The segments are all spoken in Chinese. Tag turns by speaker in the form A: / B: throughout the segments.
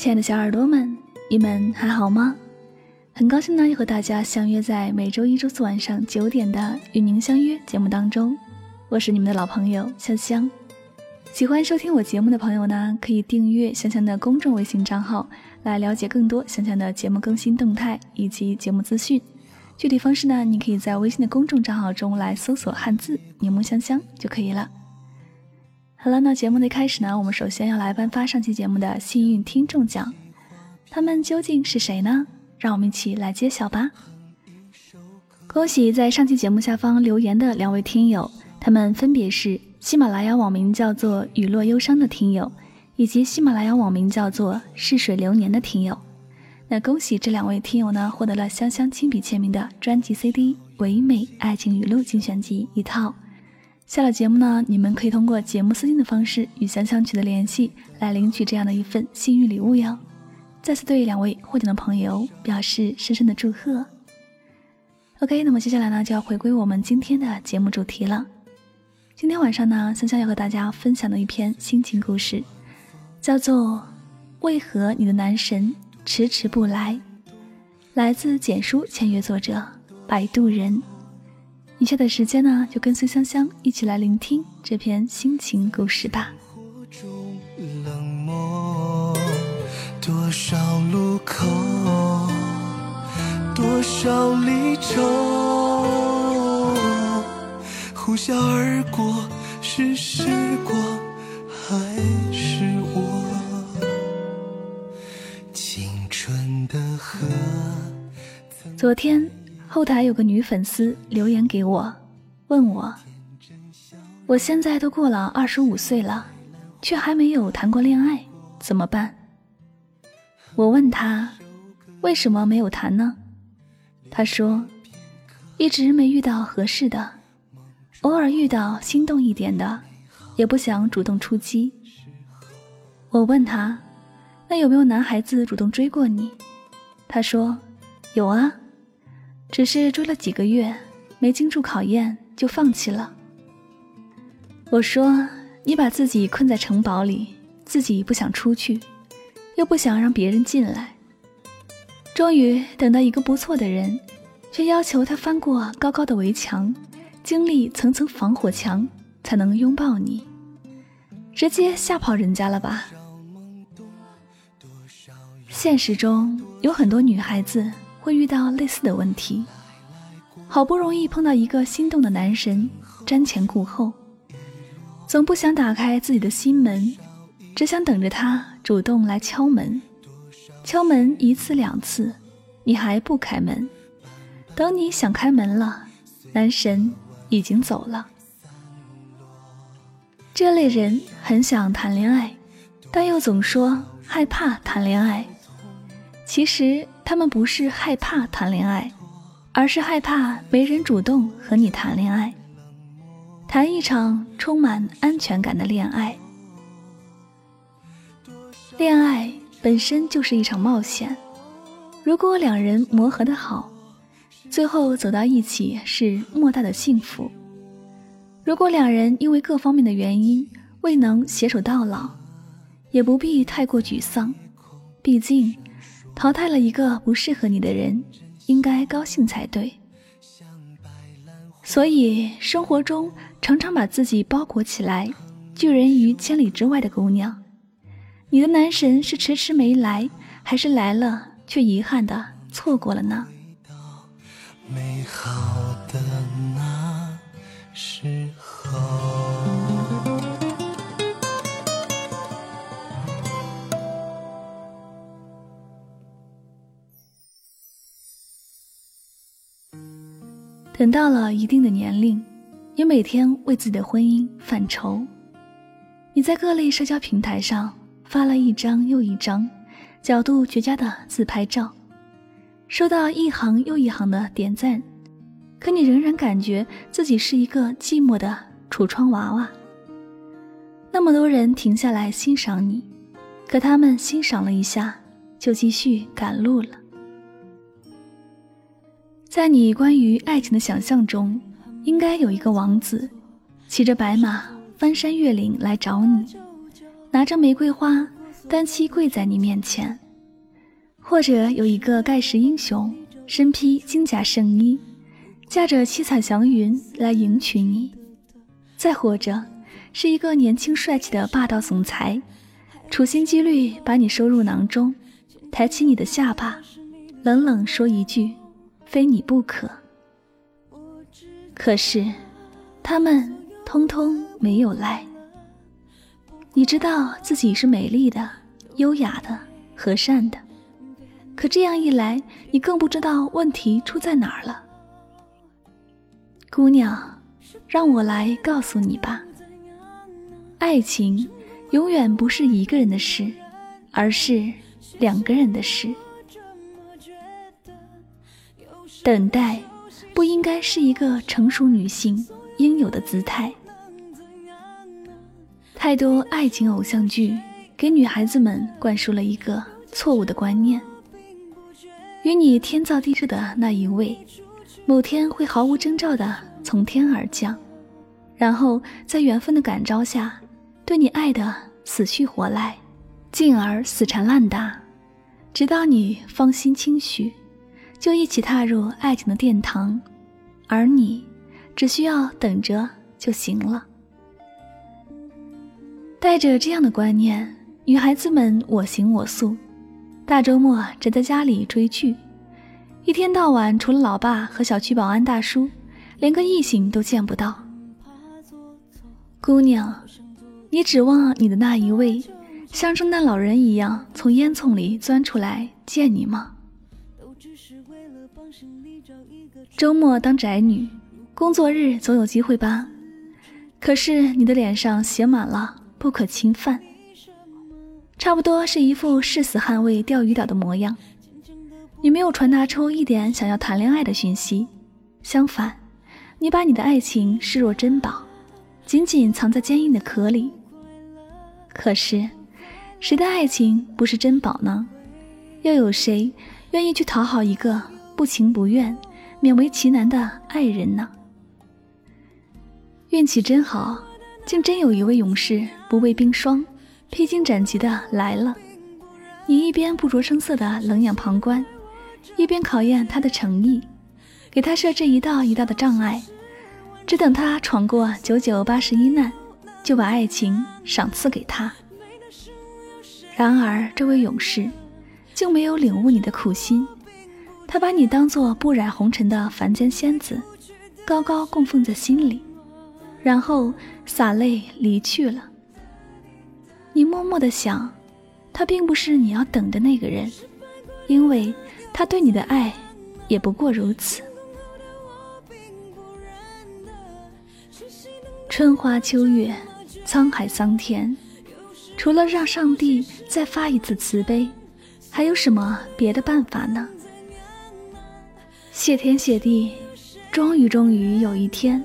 A: 亲爱的小耳朵们，你们还好吗？很高兴呢，又和大家相约在每周一、周四晚上九点的《与您相约》节目当中。我是你们的老朋友香香。喜欢收听我节目的朋友呢，可以订阅香香的公众微信账号，来了解更多香香的节目更新动态以及节目资讯。具体方式呢，你可以在微信的公众账号中来搜索汉字“柠檬香香”就可以了。好了，那节目的开始呢，我们首先要来颁发上期节目的幸运听众奖，他们究竟是谁呢？让我们一起来揭晓吧！恭喜在上期节目下方留言的两位听友，他们分别是喜马拉雅网名叫做“雨落忧伤”的听友，以及喜马拉雅网名叫做“逝水流年”的听友。那恭喜这两位听友呢，获得了香香亲笔签名的专辑 CD《唯美爱情语录精选集》一套。下了节目呢，你们可以通过节目私信的方式与香香取得联系，来领取这样的一份幸运礼物哟。再次对两位获奖的朋友表示深深的祝贺。OK，那么接下来呢，就要回归我们今天的节目主题了。今天晚上呢，香香要和大家分享的一篇心情故事，叫做《为何你的男神迟迟不来》，来自简书签约作者摆渡人。以下的时间呢，就跟随香香一起来聆听这篇心情故事吧。
B: 多少路口，多少离愁，呼啸而过，是时光还是我青春的河？
A: 昨天。后台有个女粉丝留言给我，问我：“我现在都过了二十五岁了，却还没有谈过恋爱，怎么办？”我问她：“为什么没有谈呢？”她说：“一直没遇到合适的，偶尔遇到心动一点的，也不想主动出击。”我问她：“那有没有男孩子主动追过你？”她说：“有啊。”只是追了几个月，没经住考验就放弃了。我说：“你把自己困在城堡里，自己不想出去，又不想让别人进来。终于等到一个不错的人，却要求他翻过高高的围墙，经历层层防火墙，才能拥抱你，直接吓跑人家了吧？”现实中有很多女孩子。会遇到类似的问题，好不容易碰到一个心动的男神，瞻前顾后，总不想打开自己的心门，只想等着他主动来敲门。敲门一次两次，你还不开门，等你想开门了，男神已经走了。这类人很想谈恋爱，但又总说害怕谈恋爱。其实。他们不是害怕谈恋爱，而是害怕没人主动和你谈恋爱，谈一场充满安全感的恋爱。恋爱本身就是一场冒险，如果两人磨合的好，最后走到一起是莫大的幸福；如果两人因为各方面的原因未能携手到老，也不必太过沮丧，毕竟。淘汰了一个不适合你的人，应该高兴才对。所以生活中常常把自己包裹起来，拒人于千里之外的姑娘，你的男神是迟迟没来，还是来了却遗憾的错过了呢？美好的等到了一定的年龄，也每天为自己的婚姻犯愁。你在各类社交平台上发了一张又一张角度绝佳的自拍照，收到一行又一行的点赞，可你仍然感觉自己是一个寂寞的橱窗娃娃。那么多人停下来欣赏你，可他们欣赏了一下，就继续赶路了。在你关于爱情的想象中，应该有一个王子，骑着白马翻山越岭来找你，拿着玫瑰花，单膝跪在你面前，或者有一个盖世英雄身披金甲圣衣，驾着七彩祥云来迎娶你；再或者是一个年轻帅气的霸道总裁，处心积虑把你收入囊中，抬起你的下巴，冷冷说一句“非你不可”。可是，他们通通没有来。你知道自己是美丽的、优雅的、和善的，可这样一来，你更不知道问题出在哪儿了。姑娘，让我来告诉你吧，爱情永远不是一个人的事，而是两个人的事。等待不应该是一个成熟女性应有的姿态。太多爱情偶像剧给女孩子们灌输了一个错误的观念：与你天造地设的那一位，某天会毫无征兆的从天而降，然后在缘分的感召下，对你爱的死去活来，进而死缠烂打，直到你芳心倾许，就一起踏入爱情的殿堂，而你只需要等着就行了。带着这样的观念，女孩子们我行我素，大周末宅在家里追剧，一天到晚除了老爸和小区保安大叔，连个异性都见不到。姑娘，你指望你的那一位像圣诞老人一样从烟囱里钻出来见你吗？周末当宅女，工作日总有机会吧？可是你的脸上写满了。不可侵犯，差不多是一副誓死捍卫钓鱼岛的模样。你没有传达出一点想要谈恋爱的讯息，相反，你把你的爱情视若珍宝，紧紧藏在坚硬的壳里。可是，谁的爱情不是珍宝呢？又有谁愿意去讨好一个不情不愿、勉为其难的爱人呢？运气真好。竟真有一位勇士不畏冰霜，披荆斩棘的来了。你一边不着声色的冷眼旁观，一边考验他的诚意，给他设置一道一道的障碍，只等他闯过九九八十一难，就把爱情赏赐给他。然而，这位勇士竟没有领悟你的苦心，他把你当做不染红尘的凡间仙子，高高供奉在心里。然后洒泪离去了。你默默的想，他并不是你要等的那个人，因为他对你的爱也不过如此。春花秋月，沧海桑田，除了让上帝再发一次慈悲，还有什么别的办法呢？谢天谢地，终于终于有一天。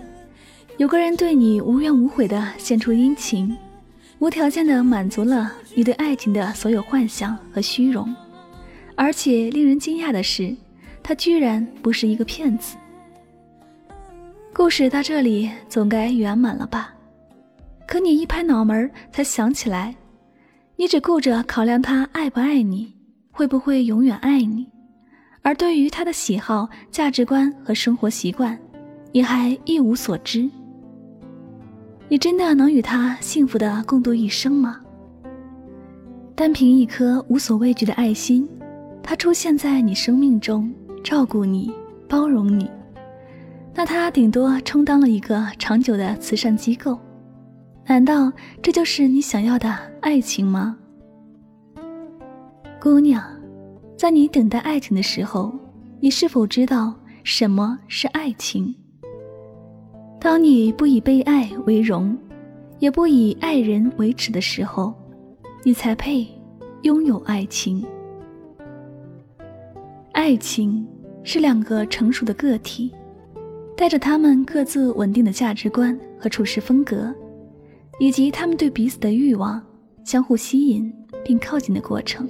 A: 有个人对你无怨无悔地献出殷勤，无条件地满足了你对爱情的所有幻想和虚荣，而且令人惊讶的是，他居然不是一个骗子。故事到这里总该圆满了吧？可你一拍脑门才想起来，你只顾着考量他爱不爱你，会不会永远爱你，而对于他的喜好、价值观和生活习惯，你还一无所知。你真的能与他幸福的共度一生吗？单凭一颗无所畏惧的爱心，他出现在你生命中，照顾你，包容你，那他顶多充当了一个长久的慈善机构。难道这就是你想要的爱情吗？姑娘，在你等待爱情的时候，你是否知道什么是爱情？当你不以被爱为荣，也不以爱人为耻的时候，你才配拥有爱情。爱情是两个成熟的个体，带着他们各自稳定的价值观和处事风格，以及他们对彼此的欲望，相互吸引并靠近的过程。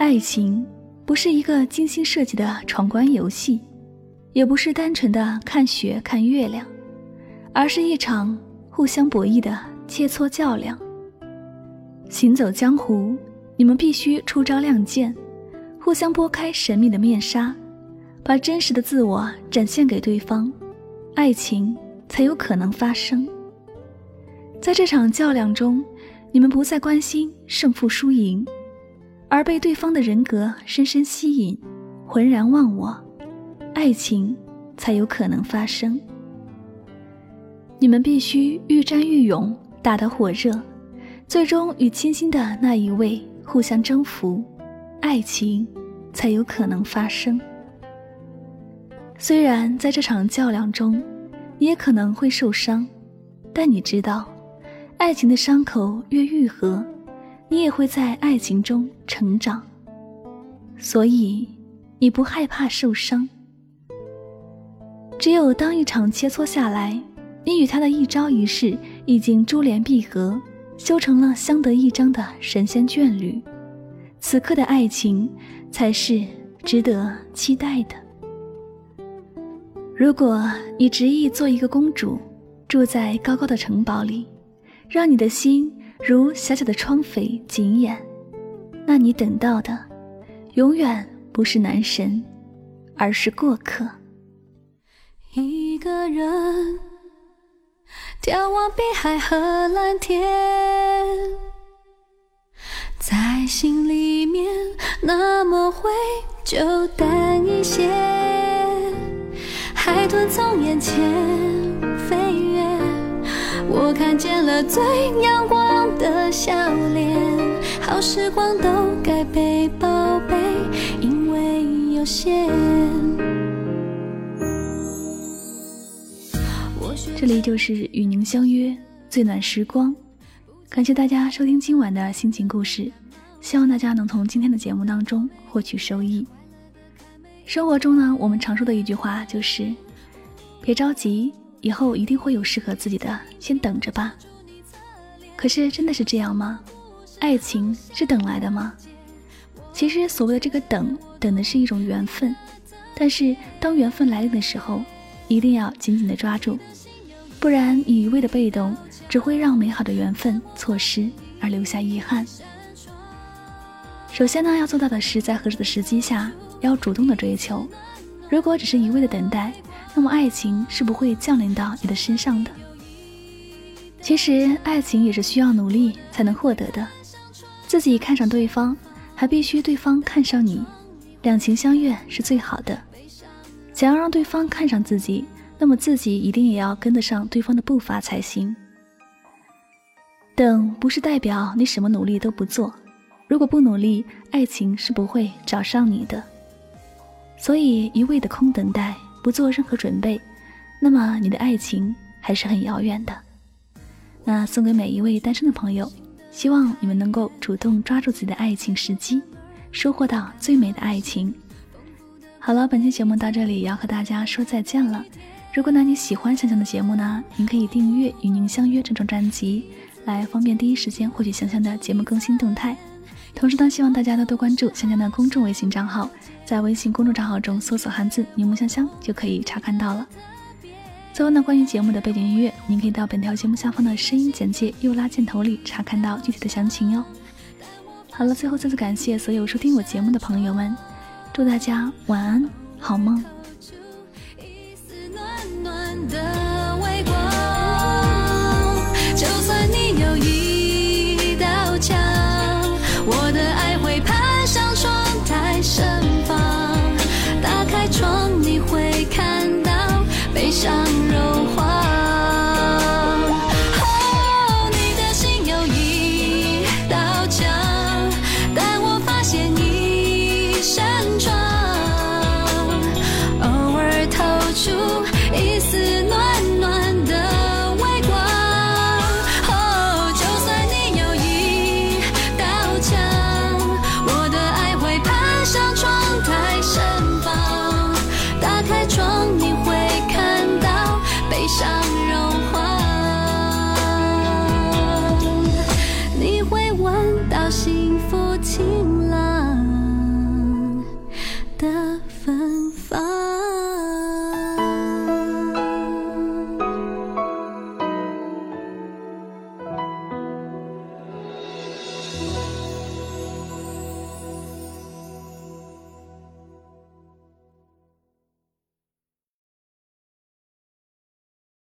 A: 爱情不是一个精心设计的闯关游戏。也不是单纯的看雪看月亮，而是一场互相博弈的切磋较量。行走江湖，你们必须出招亮剑，互相拨开神秘的面纱，把真实的自我展现给对方，爱情才有可能发生。在这场较量中，你们不再关心胜负输赢，而被对方的人格深深吸引，浑然忘我，爱情才有可能发生。你们必须愈战愈勇，打得火热。最终与倾心的那一位互相征服，爱情才有可能发生。虽然在这场较量中，你也可能会受伤，但你知道，爱情的伤口越愈合，你也会在爱情中成长。所以，你不害怕受伤。只有当一场切磋下来，你与他的一招一式已经珠联璧合。修成了相得益彰的神仙眷侣，此刻的爱情才是值得期待的。如果你执意做一个公主，住在高高的城堡里，让你的心如小小的窗扉紧掩，那你等到的，永远不是男神，而是过客。
C: 一个人。眺望碧海和蓝天，在心里面那么灰就淡一些。海豚从眼前，我看见了最阳光的笑脸。好时光都该被宝贝，因为有限。
A: 这里就是与您相约最暖时光，感谢大家收听今晚的心情故事，希望大家能从今天的节目当中获取收益。生活中呢，我们常说的一句话就是“别着急，以后一定会有适合自己的，先等着吧。”可是真的是这样吗？爱情是等来的吗？其实所谓的这个等，等的是一种缘分，但是当缘分来临的时候，一定要紧紧的抓住。不然你，一味的被动只会让美好的缘分错失，而留下遗憾。首先呢，要做到的是在合适的时机下要主动的追求。如果只是一味的等待，那么爱情是不会降临到你的身上的。其实，爱情也是需要努力才能获得的。自己看上对方，还必须对方看上你，两情相悦是最好的。想要让对方看上自己。那么自己一定也要跟得上对方的步伐才行。等不是代表你什么努力都不做，如果不努力，爱情是不会找上你的。所以一味的空等待，不做任何准备，那么你的爱情还是很遥远的。那送给每一位单身的朋友，希望你们能够主动抓住自己的爱情时机，收获到最美的爱情。好了，本期节目到这里要和大家说再见了。如果呢你喜欢香香的节目呢，您可以订阅《与您相约》这张专辑，来方便第一时间获取香香的节目更新动态。同时呢，希望大家多多关注香香的公众微信账号，在微信公众账号中搜索汉字“柠檬香香”就可以查看到了。最后呢，关于节目的背景音乐，您可以到本条节目下方的声音简介右拉箭头里查看到具体的详情哟。好了，最后再次感谢所有收听我节目的朋友们，祝大家晚安，好梦。情。